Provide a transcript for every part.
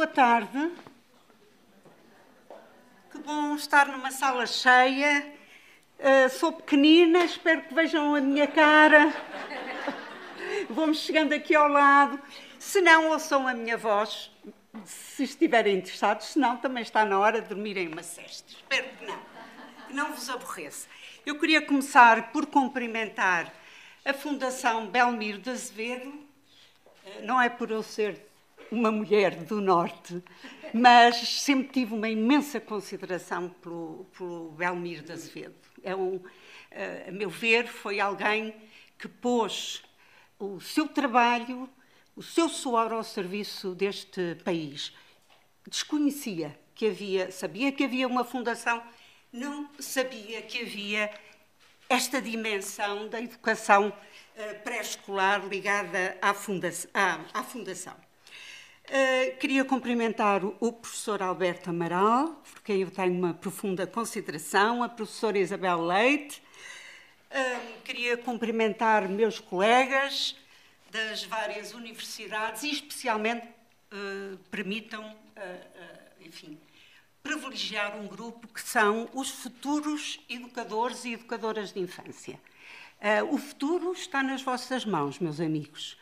boa tarde. Que bom estar numa sala cheia. Uh, sou pequenina, espero que vejam a minha cara. Vou-me chegando aqui ao lado. Se não, ouçam a minha voz, se estiverem interessados. Se não, também está na hora de dormirem uma cesta. Espero que não. Que não vos aborreça. Eu queria começar por cumprimentar a Fundação Belmiro de Azevedo. Uh, não é por eu ser uma mulher do Norte, mas sempre tive uma imensa consideração pelo, pelo Belmiro de Azevedo. É um, eh, a meu ver, foi alguém que pôs o seu trabalho, o seu suor ao serviço deste país. Desconhecia que havia, sabia que havia uma fundação, não sabia que havia esta dimensão da educação eh, pré-escolar ligada à fundação. Uh, queria cumprimentar o, o, professor Alberto Amaral, por quem eu tenho uma profunda consideração, a professora Isabel Leite. Uh, queria cumprimentar meus colegas das várias universidades e, especialmente, uh, permitam, enfim, privilegiar um grupo que são os futuros educadores e educadoras de infância. o futuro está nas vossas mãos, meus amigos.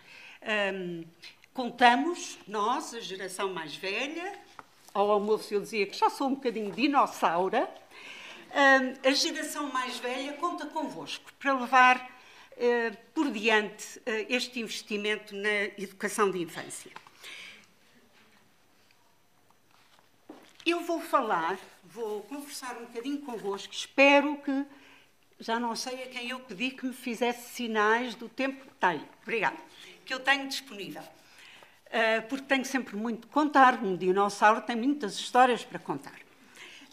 Contamos, nós, a geração mais velha, ao almoço eu dizia que já sou um bocadinho dinossauro, a geração mais velha conta convosco para levar eh, por diante eh, este investimento na educação de infância. Eu vou falar, vou conversar um bocadinho convosco, espero que, já não sei a quem eu pedi que me fizesse sinais do tempo que tenho, obrigada, que eu tenho disponível. Eh, porque tenho sempre muito que contar. Um dinossauro tem muitas histórias para contar.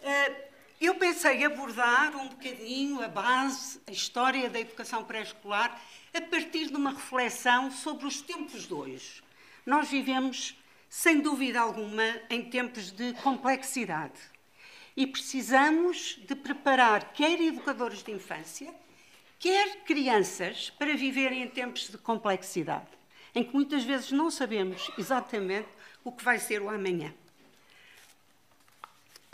Eh, eu pensei abordar um bocadinho a base, a história da educação pré-escolar, a partir de uma reflexão sobre os tempos de hoje. Nós vivemos, sem dúvida alguma, em tempos de complexidade. E precisamos de preparar quer educadores de infância, quer crianças para viverem em tempos de complexidade em que muitas vezes não sabemos exatamente o que vai ser o amanhã.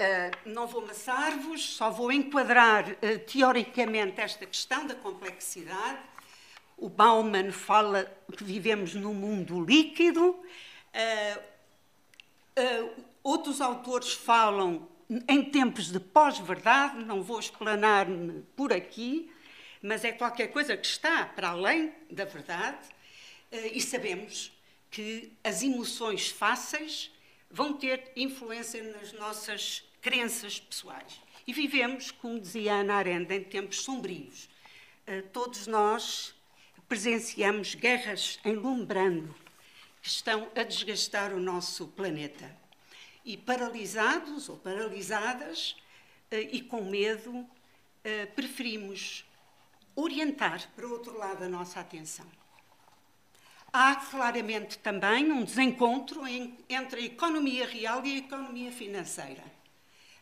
Uh, não vou amassar-vos, só vou enquadrar uh, teoricamente esta questão da complexidade. O Bauman fala que vivemos num mundo líquido. Uh, outros autores falam em tempos de pós-verdade, não vou explanar-me por aqui, mas é qualquer coisa que está para além da verdade. Eh, e sabemos que as emoções fáceis vão ter influência nas nossas crenças pessoais. E vivemos, como dizia Ana Arendt, em tempos sombrios. Eh, todos nós presenciamos guerras em lumbrando que estão a desgastar o nosso planeta. E paralisados ou paralisadas eh, e com medo, preferimos orientar para outro lado a nossa atenção. Há claramente também um desencontro entre a economia real e a economia financeira.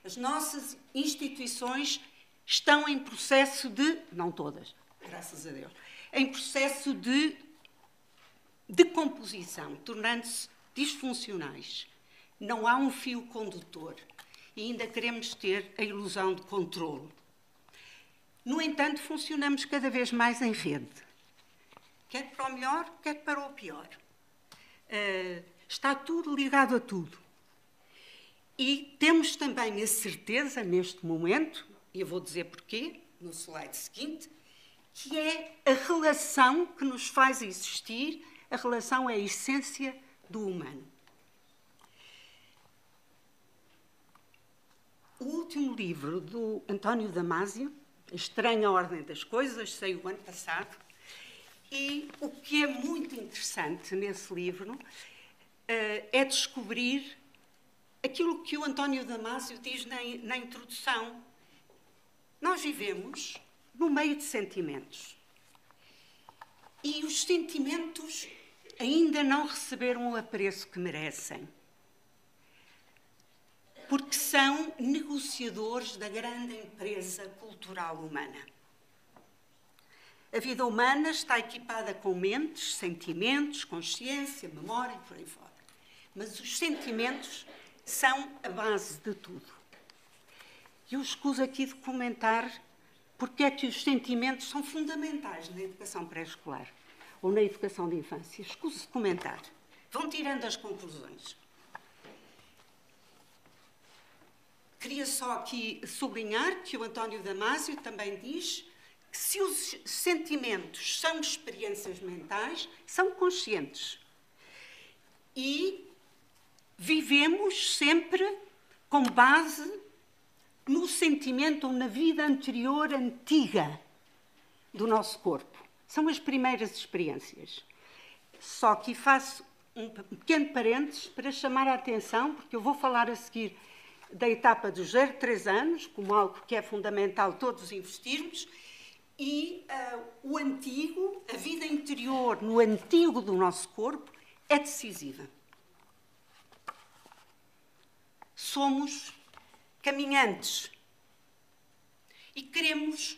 As nossas instituições estão em processo de, não todas, graças a Deus, em processo de decomposição, tornando-se disfuncionais. Não há um fio condutor e ainda queremos ter a ilusão de controle. No entanto, funcionamos cada vez mais em rede quer para o melhor, quer para o pior. Uh, está tudo ligado a tudo. E temos também a certeza, neste momento, e eu vou dizer porquê, no slide seguinte, que é a relação que nos faz existir, a relação é a essência do humano. O último livro do António Damasio, Estranha Ordem das Coisas, saiu o ano passado, e o que é muito interessante nesse livro uh, é descobrir aquilo que o António Damasio diz na, na introdução. Nós vivemos no meio de sentimentos. E os sentimentos ainda não receberam o apreço que merecem. Porque são negociadores da grande empresa cultural humana. A vida humana está equipada com mentes, sentimentos, consciência, memória e por aí fora. mas os sentimentos são a base de tudo. Eu escuso aqui de comentar porque é que os sentimentos são fundamentais na educação pré-escolar ou na educação de infância. Escuso de comentar. Vão tirando as conclusões. Queria só aqui sublinhar que o António Damásio também diz se os sentimentos são experiências mentais, são conscientes. E vivemos sempre com base no sentimento ou na vida anterior, antiga do nosso corpo. São as primeiras experiências. Só que faço um pequeno parênteses para chamar a atenção, porque eu vou falar a seguir da etapa dos 0 3 anos, como algo que é fundamental todos investirmos, e uh, o antigo, a vida interior no antigo do nosso corpo, é decisiva. Somos caminhantes e queremos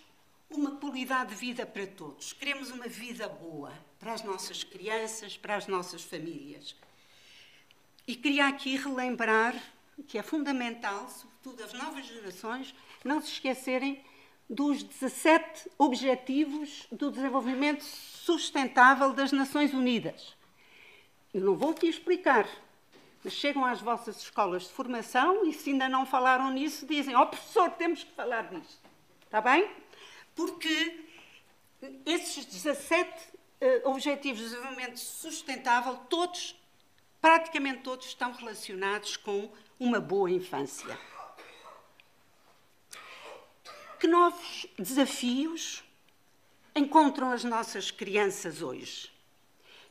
uma qualidade de vida para todos. Queremos uma vida boa para as nossas crianças, para as nossas famílias. E queria aqui relembrar que é fundamental, sobretudo as novas gerações, não se esquecerem dos 17 Objetivos do Desenvolvimento Sustentável das Nações Unidas. Eu não vou te explicar, mas chegam às vossas escolas de formação e se ainda não falaram nisso, dizem: Ó oh, professor, temos que falar disto. Está bem? Porque esses 17 uh, eh, Objetivos de Desenvolvimento Sustentável, todos, praticamente todos, estão relacionados com uma boa infância. Que novos desafios encontram as nossas crianças hoje?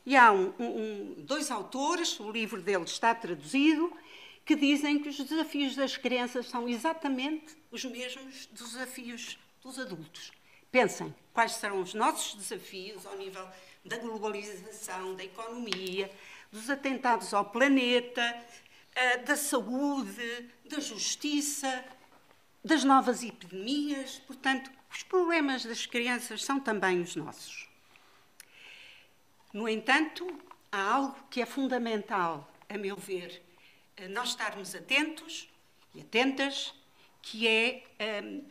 E há um, um, dois autores, o livro deles está traduzido, que dizem que os desafios das crianças são exatamente os mesmos dos desafios dos adultos. Pensem quais serão os nossos desafios ao nível da globalização, da economia, dos atentados ao planeta, eh, da saúde, da justiça, das novas epidemias. Portanto, os problemas das crianças são também os nossos. No entanto, há algo que é fundamental, a meu ver, nós estarmos atentos e atentas, que é um,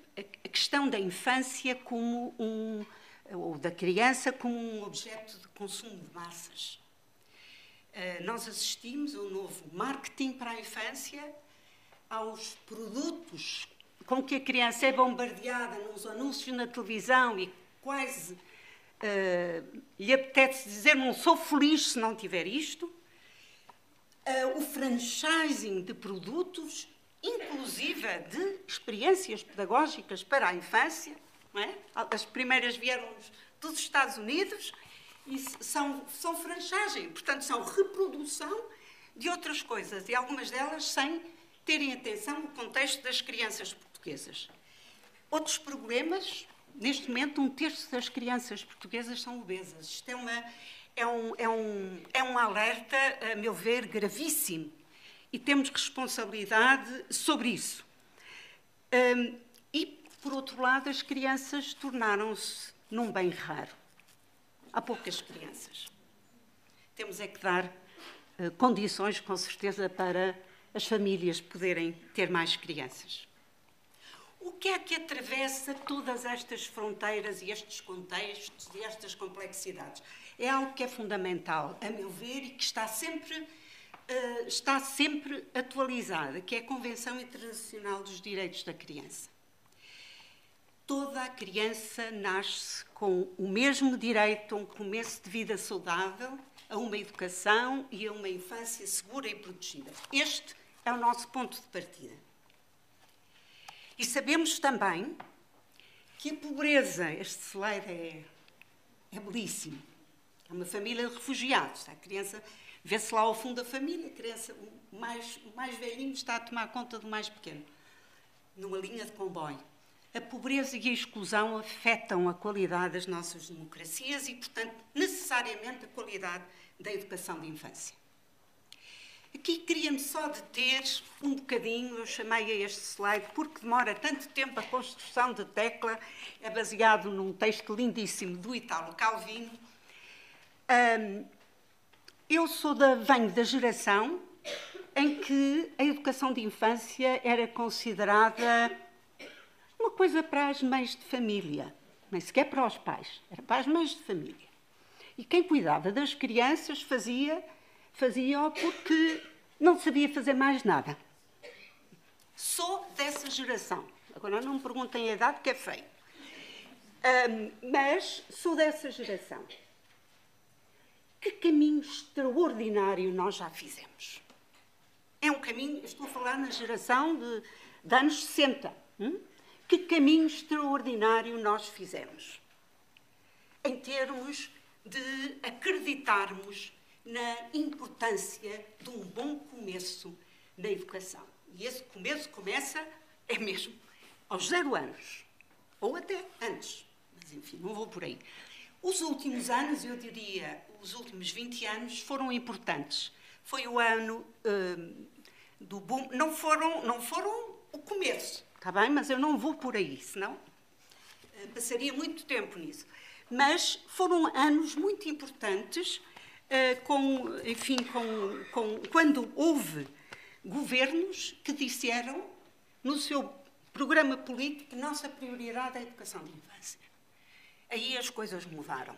a questão da infância como um, ou da criança como um objeto de consumo de massas. Eh, nós assistimos ao novo marketing para a infância, aos produtos com que a criança é bombardeada nos anúncios na televisão e quase uh, lhe apetece dizer não sou feliz se não tiver isto. Uh, o franchising de produtos, inclusive de experiências pedagógicas para a infância. É? As primeiras vieram dos Estados Unidos e são, são franchagem, portanto, são reprodução de outras coisas, e algumas delas sem terem atenção no contexto das crianças portuguesas. Outros problemas, neste momento, um terço das crianças portuguesas são obesas. Isto é, uma, é, um, é, um, é um alerta, a meu ver, gravíssimo. E temos responsabilidade sobre isso. Um, e, por outro lado, as crianças tornaram-se num bem raro há poucas crianças. Temos é que dar uh, condições, com certeza, para as famílias poderem ter mais crianças. O que é que atravessa todas estas fronteiras e estes contextos e estas complexidades? É algo que é fundamental, a meu ver, e que está sempre, uh, está sempre atualizada, que é a Convenção Internacional dos Direitos da Criança. Toda a criança nasce com o mesmo direito a um começo de vida saudável, a uma educação e a uma infância segura e protegida. Este é o nosso ponto de partida. E sabemos também que a pobreza, este slide é, é belíssimo. É uma família de refugiados. A criança vê-se lá ao fundo da família, a criança, o mais, o mais velhinho está a tomar conta do mais pequeno, numa linha de comboio. A pobreza e a exclusão afetam a qualidade das nossas democracias e, portanto, necessariamente a qualidade da educação de infância. Aqui queria-me só deter um bocadinho, eu chamei a este slide porque demora tanto tempo a construção de tecla, é baseado num texto lindíssimo do Italo Calvino. Um, eu sou da, venho da geração em que a educação de infância era considerada uma coisa para as mães de família, nem sequer para os pais, era para as mães de família. E quem cuidava das crianças fazia fazia porque não sabia fazer mais nada. Sou dessa geração. Agora não me perguntem a idade, que é feio. Um, mas sou dessa geração. Que caminho extraordinário nós já fizemos. É um caminho, estou a falar na geração de, de anos 60. Hum? Que caminho extraordinário nós fizemos. Em termos de acreditarmos na importância de um bom começo na educação. E esse começo começa, é mesmo, aos zero anos. Ou até antes. Mas, enfim, não vou por aí. Os últimos anos, eu diria, os últimos 20 anos foram importantes. Foi o ano hum, do boom. Não foram, não foram o começo, está bem? Mas eu não vou por aí, senão uh, passaria muito tempo nisso. Mas foram anos muito importantes, com, enfim, com, com, quando houve governos que disseram no seu programa político que nossa prioridade é a educação de infância. Aí as coisas mudaram.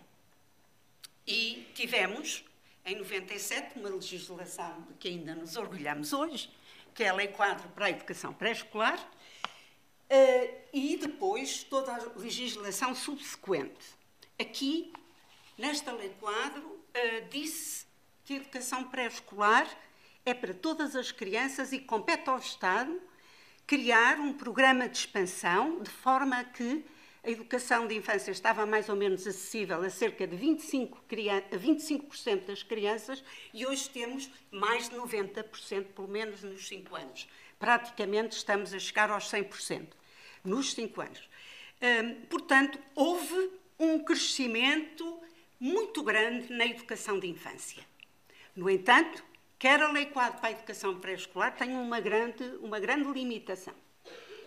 E tivemos, em 97, uma legislação de que ainda nos orgulhamos hoje, que é a Lei Quadro para a Educação Pré-Escolar, uh, e depois toda a legislação subsequente. Aqui, nesta Lei Quadro, uh, disse que a educação pré-escolar é para todas as crianças e compete ao Estado criar um programa de expansão de forma que a educação de infância estava mais ou menos acessível a cerca de 25%, 25 das crianças e hoje temos mais de 90%, pelo menos nos 5 anos. Praticamente estamos a chegar aos 100% nos 5 anos. Hum, portanto, houve um crescimento muito grande na educação de infância. No entanto, quer a Lei Quadro para a Educação Pré-Escolar tem uma grande, uma grande limitação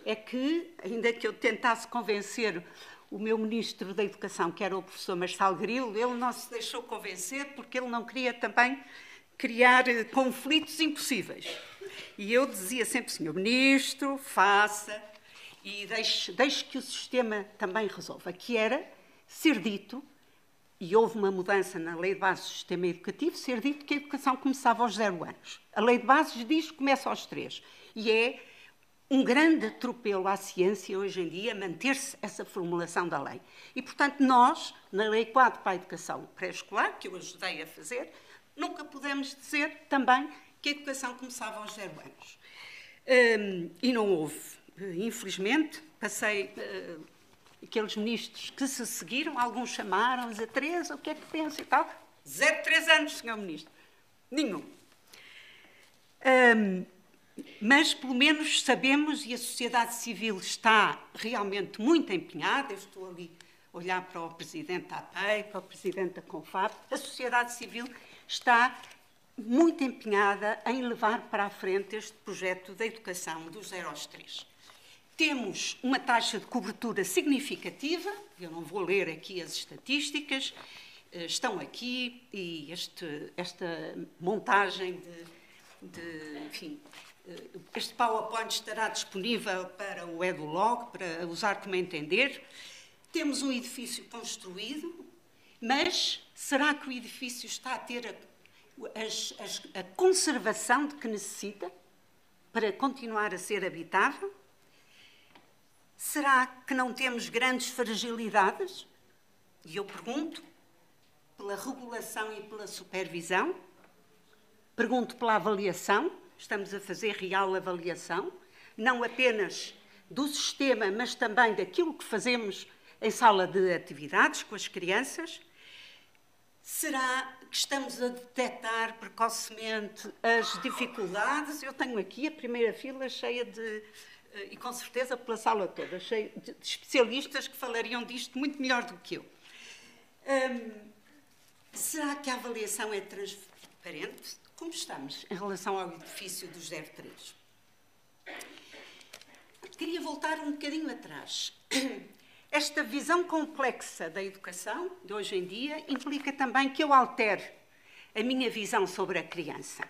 é que, ainda que eu tentasse convencer o meu ministro da Educação, que era o professor Marçal Grilo, ele não se deixou convencer porque ele não queria também criar eh, conflitos impossíveis. E eu dizia sempre, senhor ministro, faça e deixe, deixe que o sistema também resolva, que era ser dito, e houve uma mudança na lei de base do sistema educativo, ser dito que a educação começava aos zero anos. A lei de bases diz que começa aos três. E é um grande atropelo à ciência hoje em dia manter-se essa formulação da lei. E, portanto, nós, na Lei 4 para a Educação Pré-Escolar, que eu ajudei a fazer, nunca pudemos dizer também que a educação começava aos zero anos. Um, e não houve. Infelizmente, passei uh, aqueles ministros que se seguiram, alguns chamaram-nos a Teresa, o que é que pensa e tal. Zero, três anos, senhor ministro. Nenhum. Um, mas pelo menos sabemos e a sociedade civil está realmente muito empenhada. Eu estou ali a olhar para o presidente da APEI, para o presidente da CONFAP. A sociedade civil está muito empenhada em levar para a frente este projeto da educação dos 0 aos 3. Temos uma taxa de cobertura significativa, eu não vou ler aqui as estatísticas, eh, estão aqui e este, esta montagem de, de enfim, eh, este PowerPoint estará disponível para o EduLog, para usar como entender. Temos um edifício construído, mas será que o edifício está a ter a, a, a conservação de que necessita para continuar a ser habitável? Será que não temos grandes fragilidades? E eu pergunto, pela regulação e pela supervisão? Pergunto pela avaliação? estamos a fazer real avaliação, não apenas do sistema, mas também daquilo que fazemos em sala de atividades com as crianças. Será que estamos a detectar precocemente as dificuldades? Eu tenho aqui a primeira fila cheia de, e com certeza pela sala toda, cheia de especialistas que falariam disto muito melhor do que eu. Hum, será que a avaliação é transparente? Como estamos em relação ao edifício dos 03? Queria voltar um bocadinho atrás. Esta visão complexa da educação de hoje em dia implica também que eu altere a minha visão sobre a criança.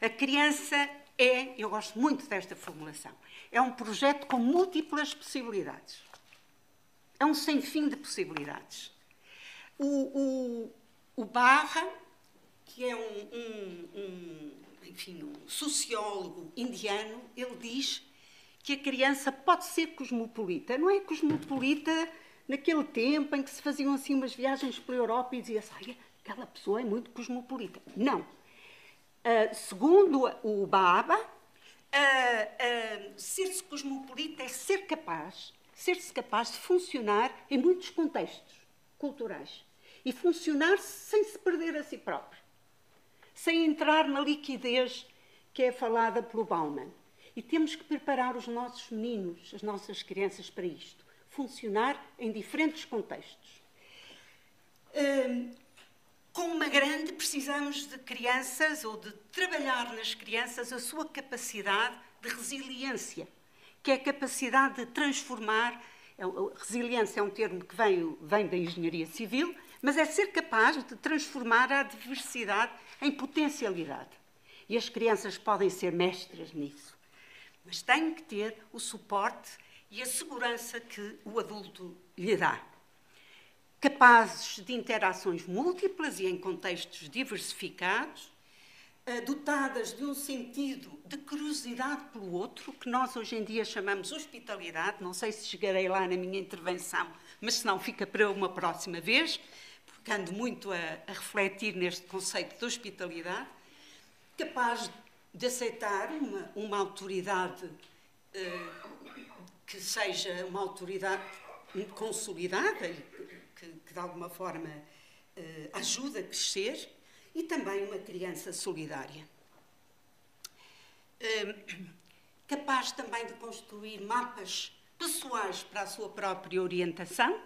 A criança é, eu gosto muito desta formulação, é um projeto com múltiplas possibilidades. É um sem fim de possibilidades. O, o, o Barra, que é um, um, um, enfim, um sociólogo indiano, ele diz que a criança pode ser cosmopolita. Não é cosmopolita naquele tempo em que se faziam assim umas viagens pela Europa e dizia-se, aquela pessoa é muito cosmopolita. Não. Uh, segundo o Baba, uh, uh, ser-se cosmopolita é ser capaz, ser-se capaz de funcionar em muitos contextos culturais e funcionar sem se perder a si próprio, sem entrar na liquidez que é falada pelo Bauman. E temos que preparar os nossos meninos, as nossas crianças para isto, funcionar em diferentes contextos. Com uma grande, precisamos de crianças ou de trabalhar nas crianças a sua capacidade de resiliência, que é a capacidade de transformar. É resiliência é um termo que vem, vem da engenharia civil, mas é ser capaz de transformar a adversidade em potencialidade. E as crianças podem ser mestras nisso, mas têm que ter o suporte e a segurança que o adulto lhe dá capazes de interações múltiplas e em contextos diversificados, eh, dotadas de um sentido de curiosidade pelo outro, que nós hoje em dia chamamos hospitalidade. Não sei se chegarei lá na minha intervenção, mas se não, fica para uma próxima vez, porque ando muito a, a refletir neste conceito de hospitalidade. Capaz de aceitar uma, uma autoridade eh, que seja uma autoridade consolidada que de alguma forma uh, ajuda a crescer, e também uma criança solidária. Uh, capaz também de construir mapas pessoais para a sua própria orientação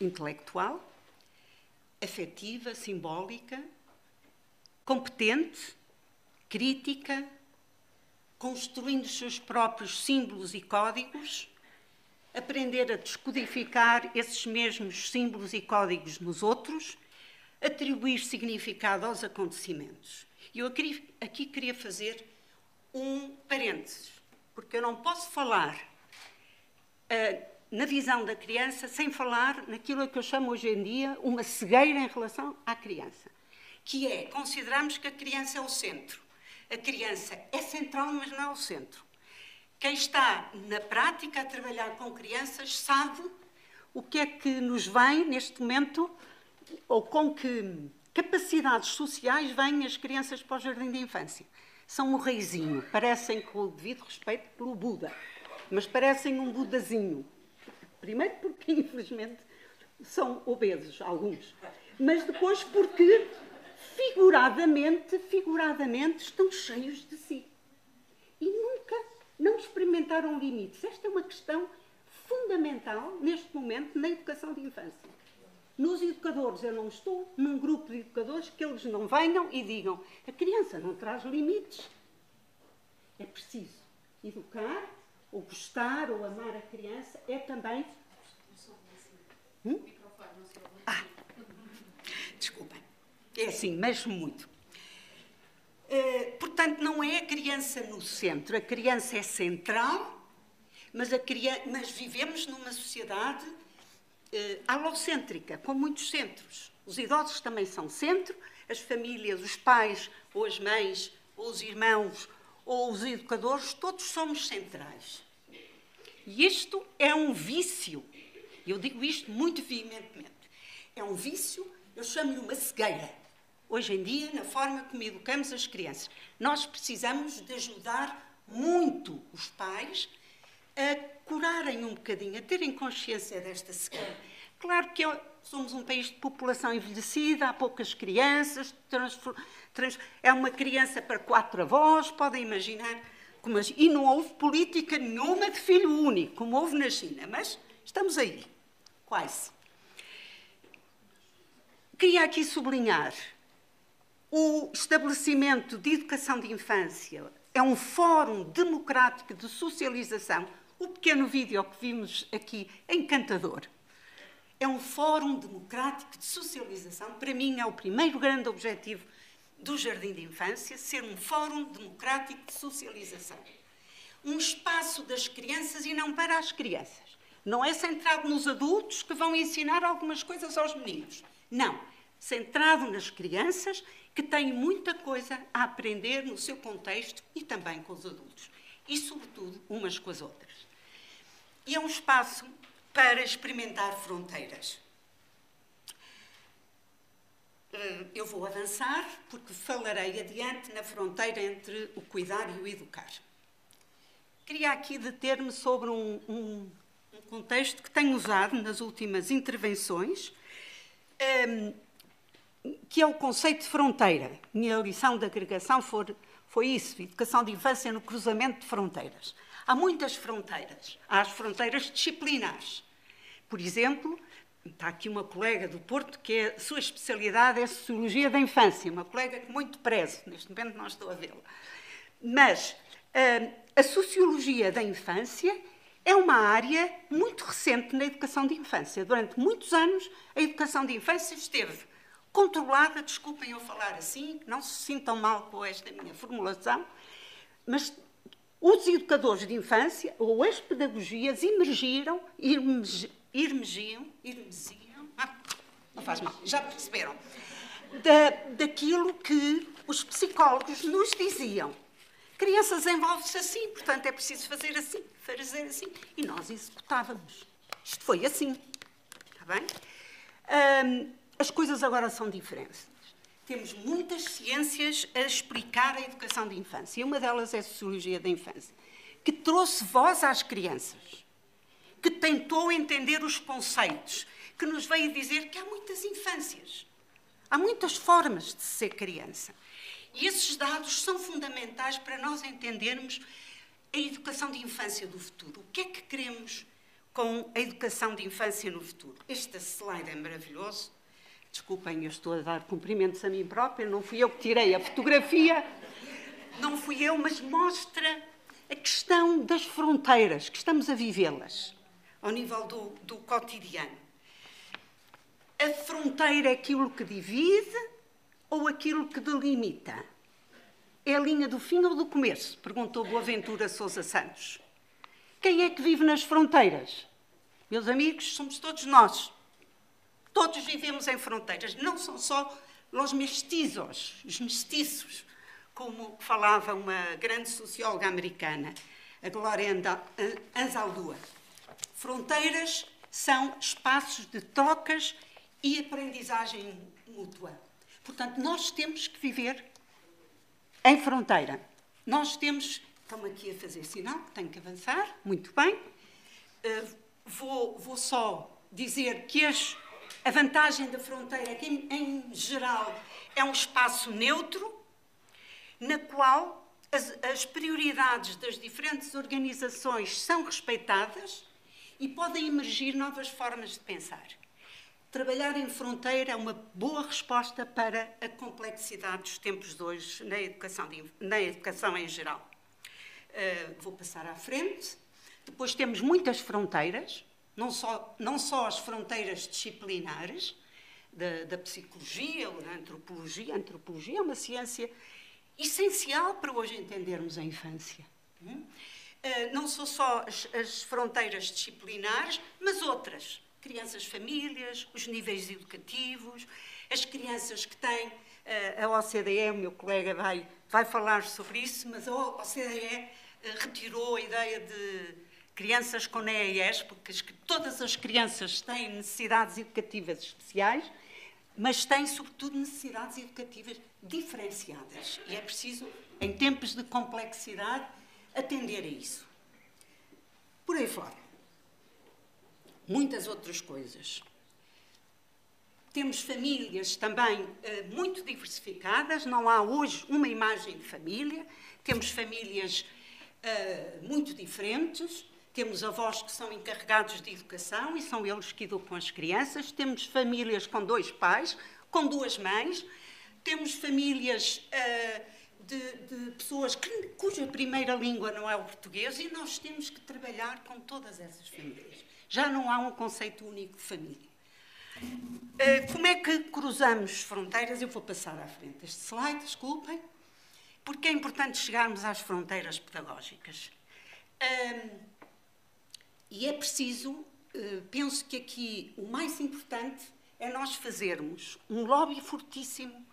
intelectual, afetiva, simbólica, competente, crítica, construindo os seus próprios símbolos e códigos aprender a descodificar esses mesmos símbolos e códigos nos outros, atribuir significado aos acontecimentos. E eu aqui, queria fazer um parênteses, porque eu não posso falar uh, na visão da criança sem falar naquilo que eu chamo hoje em dia uma cegueira em relação à criança, que é considerarmos que a criança é o centro. A criança é central, mas não é o centro. Quem está na prática a trabalhar com crianças sabe o que é que nos vem neste momento, ou com que capacidades sociais vêm as crianças para o jardim de infância. São um reizinho, parecem, com o devido respeito, pelo Buda, mas parecem um Budazinho. Primeiro porque, infelizmente, são obesos, alguns. Mas depois porque, figuradamente, figuradamente, estão cheios de si. Não experimentaram limites. Esta é uma questão fundamental neste momento na educação de infância. Nos educadores, eu não estou num grupo de educadores que eles não venham e digam a criança não traz limites. É preciso educar, ou gostar, ou amar a criança, é também. Hum? Ah, desculpem. É assim, mexo muito. Eh, portanto, não é a criança no centro. A criança é central, mas, criança, mas vivemos numa sociedade uh, alocêntrica, com muitos centros. Os idosos também são centro, as famílias, os pais, ou as mães, ou os irmãos, ou os educadores, todos somos centrais. E isto é um vício. Eu digo isto muito veementemente. É um vício, eu chamo-lhe uma cegueira hoje em dia, na forma como educamos as crianças. Nós precisamos de ajudar muito os pais a curarem um bocadinho, a terem consciência desta cegueira. Claro que somos um país de população envelhecida, há poucas crianças, é uma criança para quatro avós, podem imaginar. E não houve política nenhuma de filho único, como houve na China, mas estamos aí, quase. Queria aqui sublinhar o estabelecimento de educação de infância é um fórum democrático de socialização. O pequeno vídeo que vimos aqui é encantador. É um fórum democrático de socialização. Para mim, é o primeiro grande objetivo do Jardim de Infância ser um fórum democrático de socialização. Um espaço das crianças e não para as crianças. Não é centrado nos adultos que vão ensinar algumas coisas aos meninos. Não. Centrado nas crianças que têm muita coisa a aprender no seu contexto e também com os adultos. E, sobretudo, umas com as outras. E é um espaço para experimentar fronteiras. Eh, eu vou avançar porque falarei adiante na fronteira entre o cuidar e o educar. Queria aqui deter-me sobre um, um, um, contexto que tenho usado nas últimas intervenções, ehm, que é o conceito de fronteira. Minha lição de agregação foi, foi isso, educação de infância no cruzamento de fronteiras. Há muitas fronteiras. Há as fronteiras disciplinares. Por exemplo, Está aqui uma colega do Porto que é, a sua especialidade é Sociologia da Infância, uma colega que muito prezo, neste momento não estou a vê-la. Mas uh, a Sociologia da Infância é uma área muito recente na educação de infância. Durante muitos anos, a educação de infância esteve controlada, desculpem eu falar assim, não se sintam mal com esta minha formulação, mas os educadores de infância ou as pedagogias emergiram, irmegiam, irmesiam, ah, não faz mal, já perceberam, da, daquilo que os psicólogos nos diziam. Crianças envolvem-se assim, portanto é preciso fazer assim, fazer assim. E nós executávamos. Isto foi assim. Está bem? As coisas agora são diferentes. Temos muitas ciências a explicar a educação de infância. E uma delas é a sociologia da infância, que trouxe voz às crianças que tentou entender os conceitos, que nos veio dizer que há muitas infâncias, há muitas formas de ser criança. E esses dados são fundamentais para nós entendermos a educação de infância do futuro. O que é que queremos com a educação de infância no futuro? Este slide é maravilhoso. Desculpem, eu estou a dar cumprimentos a mim própria, não fui eu que tirei a fotografia, não fui eu, mas mostra a questão das fronteiras, que estamos a vivê-las ao nível do, do cotidiano. A fronteira é aquilo que divide ou aquilo que delimita? É a linha do fim ou do começo? Perguntou Boaventura Sousa Santos. Quem é que vive nas fronteiras? Meus amigos, somos todos nós. Todos vivemos em fronteiras. Não são só os mestizos, os mestiços, como falava uma grande socióloga americana, a Glória Anzaldúa. Fronteiras são espaços de trocas e aprendizagem mútua. Portanto, nós temos que viver em fronteira. Nós temos. Estão aqui a fazer sinal, tenho que avançar. Muito bem. Uh, vou, vou, só dizer que as, a vantagem da fronteira é que, em, geral, é um espaço neutro, na qual as, as prioridades das diferentes organizações são respeitadas e podem emergir novas formas de pensar. Trabalhar em fronteira é uma boa resposta para a complexidade dos tempos de hoje na educação, de, na educação em geral. Uh, vou passar à frente. Depois temos muitas fronteiras, não só, não só as fronteiras disciplinares da, da psicologia ou da antropologia. A antropologia é uma ciência essencial para hoje entendermos a infância. Hum? Eh, não são só as, as fronteiras disciplinares, mas outras. Crianças, famílias, os níveis educativos, as crianças que têm eh, a OCDE, o meu colega vai, vai falar sobre isso, mas a OCDE eh, retirou a ideia de crianças com NEAS, porque todas as crianças têm necessidades educativas especiais, mas têm, sobretudo, necessidades educativas diferenciadas. E é preciso, em tempos de complexidade, atender a isso. Por aí fora. Muitas outras coisas. Temos famílias também uh, muito diversificadas, não há hoje uma imagem de família, temos famílias uh, muito diferentes, temos avós que são encarregados de educação e são eles que educam as crianças, temos famílias com dois pais, com duas mães, temos famílias. Uh, de, de pessoas que, cuja primeira língua não é o português e nós temos que trabalhar com todas essas famílias. Já não há um conceito único de família. Uh, como é que cruzamos fronteiras? Eu vou passar à frente este slide, desculpem, porque é importante chegarmos às fronteiras pedagógicas. E é preciso, uh, penso que aqui o mais importante é nós fazermos um lobby fortíssimo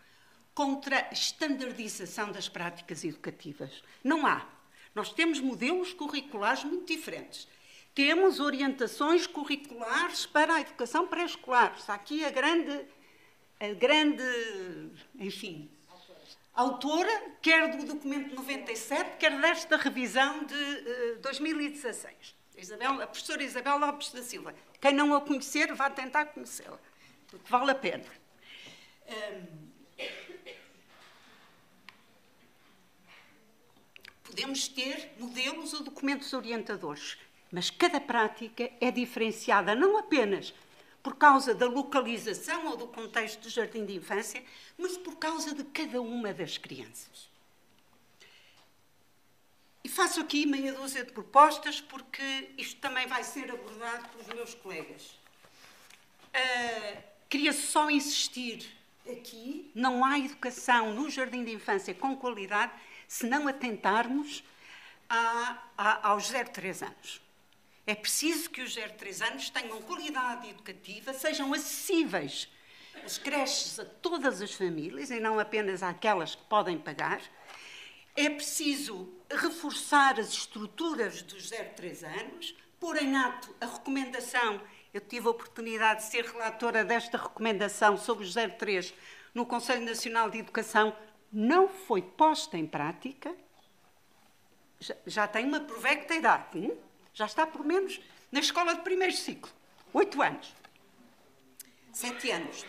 contra a standardização das práticas educativas. Não há. Nós temos modelos curriculares muito diferentes. Temos orientações curriculares para a educação pré-escolar. Está aqui a grande, a grande, enfim, autora, quer do documento 97, quer desta revisão de uh, 2016. Isabel, a professora Isabel Lopes da Silva. Quem não a conhecer, vá tentar conhecê-la, porque vale a pena. Um, podemos ter modelos ou documentos orientadores, mas cada prática é diferenciada não apenas por causa da localização ou do contexto do jardim de infância, mas por causa de cada uma das crianças. E faço aqui meia dúzia de propostas, porque isto também vai ser abordado pelos meus colegas. Uh, queria só insistir aqui: não há educação no jardim de infância com qualidade se não atentarmos a, a, aos 0-3 anos. É preciso que os 0-3 anos tenham qualidade educativa, sejam acessíveis as creches a todas as famílias e não apenas àquelas que podem pagar. É preciso reforçar as estruturas dos 0-3 anos, pôr em ato a recomendação. Eu tive a oportunidade de ser relatora desta recomendação sobre os 03 no Conselho Nacional de Educação não foi posta em prática, já, já tem uma provecta idade, hein? já está pelo menos na escola de primeiro ciclo, oito anos, sete anos.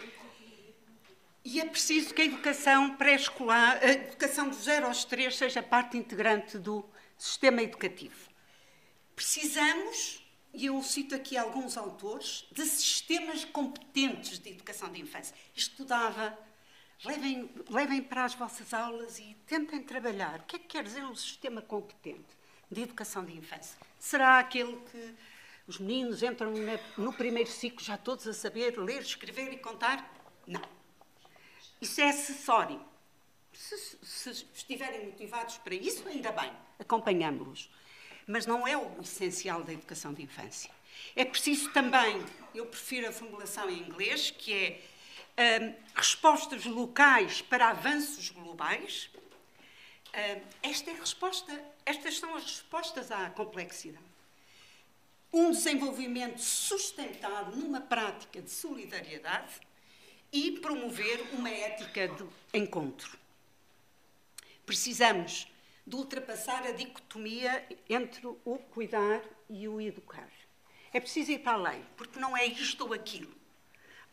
E é preciso que a educação pré-escolar, a educação dos 0 aos 3 seja parte integrante do sistema educativo. Precisamos, e eu cito aqui alguns autores, de sistemas competentes de educação de infância. Estudava Levem, levem para as vossas aulas e tentem trabalhar. O que é que quer dizer um sistema competente de educação de infância? Será aquele que os meninos entram no primeiro ciclo já todos a saber ler, escrever e contar? Não. Isso é acessório. Se, se estiverem motivados para isso, ainda bem, acompanhamos-los. Mas não é o essencial da educação de infância. É preciso também, eu prefiro a formulação em inglês, que é um, respostas locais para avanços globais. Um, esta é a resposta, estas são as respostas à complexidade. Um desenvolvimento sustentado numa prática de solidariedade e promover uma ética de encontro. Precisamos de ultrapassar a dicotomia entre o cuidar e o educar. É preciso ir para além, porque não é isto ou aquilo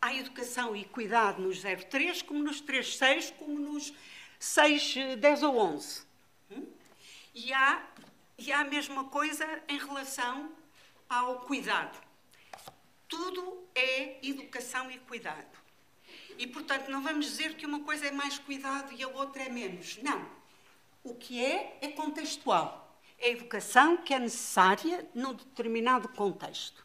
há educação e cuidado nos 03, como nos 36, como nos 6, 10 ou 11. Hum? E há, e há a mesma coisa em relação ao cuidado. Tudo é educação e cuidado. E, portanto, não vamos dizer que uma coisa é mais cuidado e a outra é menos. Não. O que é, é contextual. É a educação que é necessária num determinado contexto.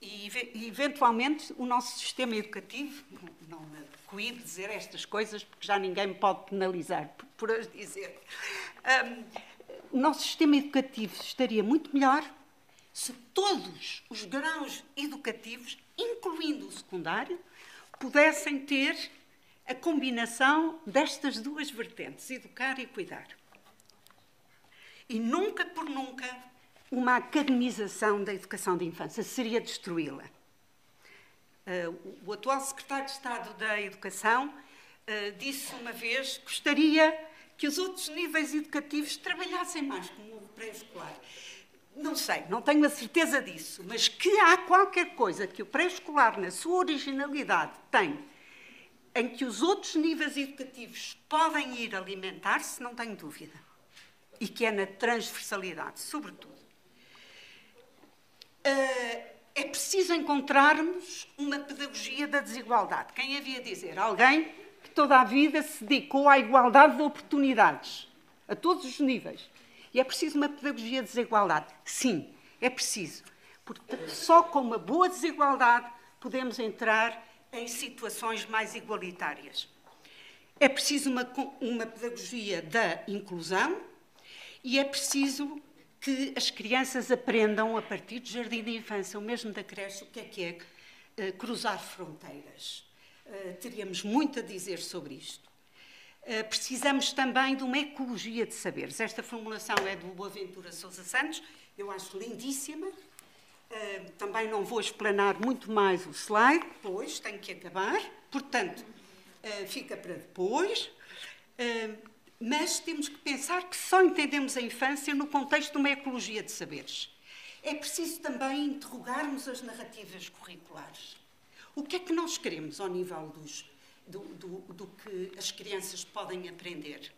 E, eventualmente, o nosso sistema educativo, não me coíbe dizer estas coisas, porque já ninguém me pode penalizar por, por as dizer. Um, o nosso sistema educativo estaria muito melhor se todos os graus educativos, incluindo o secundário, pudessem ter a combinação destas duas vertentes, educar e cuidar. E nunca por nunca uma academização da educação de infância, seria destruí-la. Uh, o atual secretário de Estado da Educação uh, disse uma vez que gostaria que os outros níveis educativos trabalhassem mais como o pré-escolar. Não sei, não tenho a certeza disso, mas que há qualquer coisa que o pré-escolar, na sua originalidade, tem, em que os outros níveis educativos podem ir alimentar-se, não tenho dúvida. E que é na transversalidade, sobretudo. Uh, é preciso encontrarmos uma pedagogia da desigualdade. Quem havia dizer? Alguém que toda a vida se dedicou à igualdade de oportunidades, a todos os níveis. E é preciso uma pedagogia de desigualdade. Sim, é preciso. Porque só com uma boa desigualdade podemos entrar em situações mais igualitárias. É preciso uma, uma pedagogia da inclusão e é preciso que as crianças aprendam, a partir do jardim de infância, ou mesmo da creche, o que é que é uh, cruzar fronteiras. Uh, teríamos muito a dizer sobre isto. Uh, precisamos também de uma ecologia de saberes. Esta formulação é do Boaventura Sousa Santos, eu acho lindíssima. também não vou explanar muito mais o slide, pois tenho que acabar. Portanto, fica para depois mas temos que pensar que só entendemos a infância no contexto de uma ecologia de saberes. É preciso também interrogarmos as narrativas curriculares. O que é que nós queremos ao nível dos, do, do, do que as crianças podem aprender?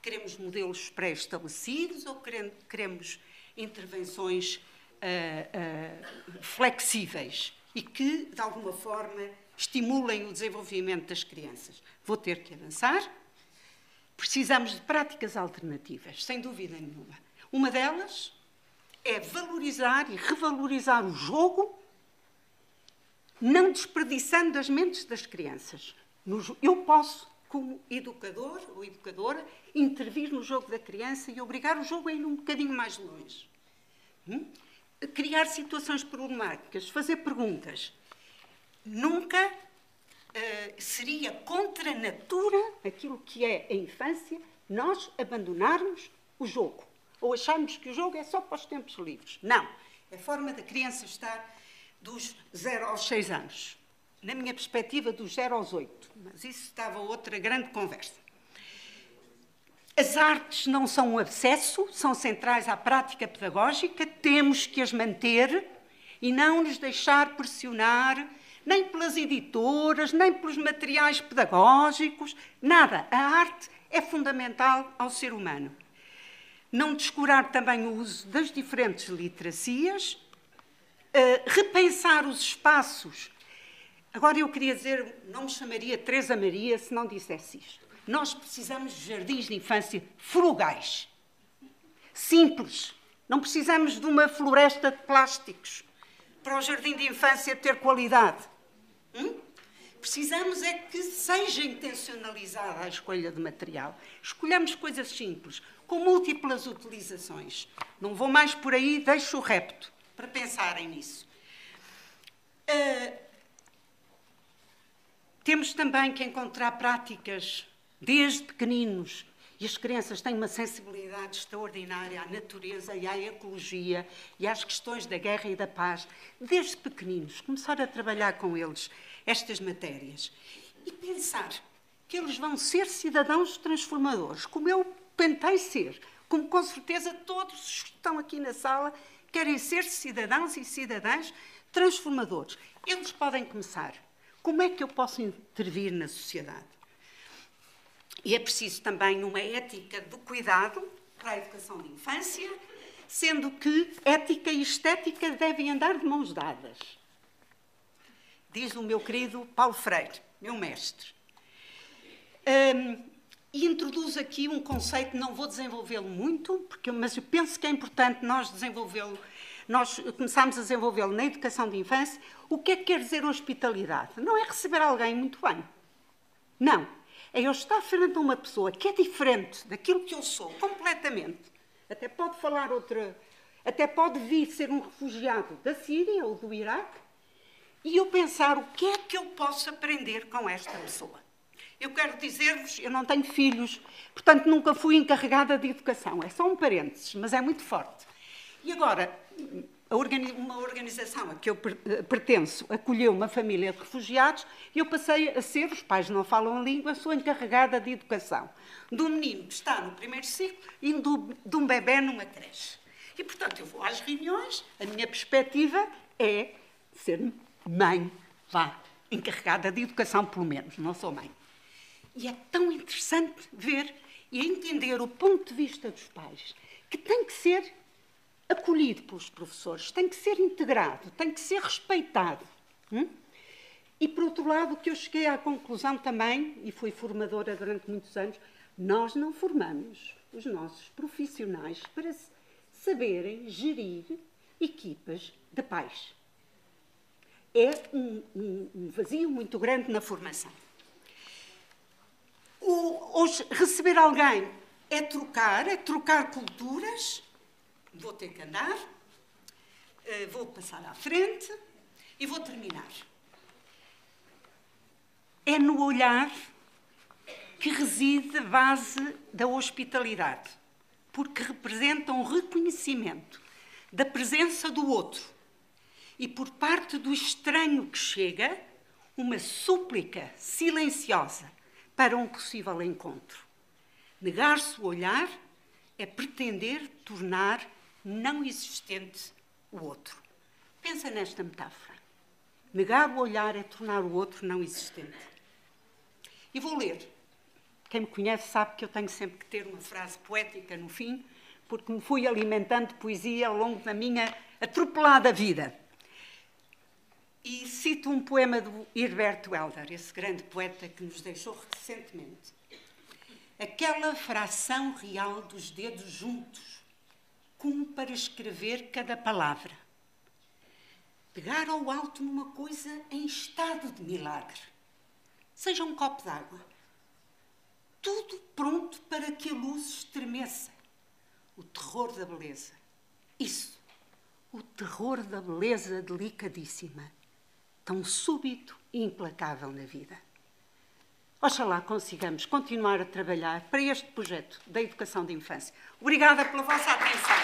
Queremos modelos pré-estabelecidos ou queremos intervenções uh, uh, flexíveis e que, de alguma forma, estimulem o desenvolvimento das crianças? Vou ter que avançar. Precisamos de práticas alternativas, sem dúvida nenhuma. Uma delas é valorizar e revalorizar o jogo, não desperdiçando as mentes das crianças. Eu posso, como educador ou educadora, intervir no jogo da criança e obrigar o jogo a ir um bocadinho mais longe. Hum? Criar situações problemáticas, fazer perguntas. Nunca uh, seria contra a natura, aquilo que é a infância, nós abandonarmos o jogo. Ou acharmos que o jogo é só para os tempos livres. Não. É a forma da criança estar dos 0 aos 6 anos. Na minha perspectiva, dos 0 aos 8. Mas isso estava outra grande conversa. As artes não são um abscesso, são centrais à prática pedagógica, temos que as manter e não nos deixar pressionar nem pelas editoras, nem pelos materiais pedagógicos, nada. A arte é fundamental ao ser humano. Não descurar também o uso das diferentes literacias, uh, repensar os espaços. Agora eu queria dizer, não me chamaria Teresa Maria se não dissesse isto. Nós precisamos de jardins de infância frugais, simples. Não precisamos de uma floresta de plásticos para o jardim de infância ter qualidade. Hum? Precisamos é que seja intencionalizada a escolha de material. Escolhamos coisas simples, com múltiplas utilizações. Não vou mais por aí, deixo o repto para pensarem nisso. Uh, temos também que encontrar práticas desde pequeninos. E as crianças têm uma sensibilidade extraordinária à natureza e à ecologia e às questões da guerra e da paz, desde pequeninos. Começar a trabalhar com eles estas matérias e pensar que eles vão ser cidadãos transformadores, como eu tentei ser, como com certeza todos que estão aqui na sala querem ser cidadãos e cidadãs transformadores. Eles podem começar. Como é que eu posso intervir na sociedade? E é preciso também uma ética do cuidado para a educação de infância, sendo que ética e estética devem andar de mãos dadas diz o meu querido Paulo Freire, meu mestre. Um, e introduz aqui um conceito, não vou desenvolvê-lo muito, porque, mas eu penso que é importante nós desenvolvê-lo, nós começámos a desenvolvê-lo na educação de infância. O que é que quer dizer hospitalidade? Não é receber alguém muito bem. Não. É eu estar frente a uma pessoa que é diferente daquilo que eu sou, completamente. Até pode falar outra. Até pode vir ser um refugiado da Síria ou do Iraque, e eu pensar o que é que eu posso aprender com esta pessoa. Eu quero dizer-vos, eu não tenho filhos, portanto nunca fui encarregada de educação. É só um parênteses, mas é muito forte. E agora, uma organização a que eu eh, pertenço acolheu uma família de refugiados e eu passei a ser, os pais não falam a língua, sou encarregada de educação. De um menino que está no primeiro ciclo e de um bebê numa creche. E, portanto, eu vou às reuniões, a minha perspectiva é ser mãe, vá, encarregada de educação, pelo menos, não sou mãe. E é tão interessante ver e entender o ponto de vista dos pais, que tem que ser acolhido pelos professores, tem que ser integrado, tem que ser respeitado. Hum? E, por outro lado, o que eu cheguei à conclusão também, e fui formadora durante muitos anos, nós não formamos os nossos profissionais para saberem gerir equipas de pais. é um, um, um vazio muito grande na formação. O, hoje, receber alguém é trocar, é trocar culturas. Vou ter que andar, eh, vou passar à frente e vou terminar. É no olhar que reside a base da hospitalidade, porque representa um reconhecimento da presença do outro e, por parte do estranho que chega, uma súplica silenciosa para um possível encontro. Negar-se o olhar é pretender tornar não existente o outro. Pensa nesta metáfora. Negar o olhar é tornar o outro não existente. E vou ler. Quem me conhece sabe que eu tenho sempre que ter uma frase poética no fim, porque me fui alimentando de poesia ao longo da minha atropelada vida. E cito um poema do Herberto Helder, esse grande poeta que nos deixou recentemente. Aquela fração real dos dedos juntos, como para escrever cada palavra. Pegar ao alto numa coisa em estado de milagre. Seja um copo d'água. Tudo pronto para que a luz estremeça. O terror da beleza. Isso. O terror da beleza delicadíssima tão súbito e implacável na vida. Oxalá consigamos continuar a trabalhar para este projeto da educação de infância. Obrigada pela vossa atenção.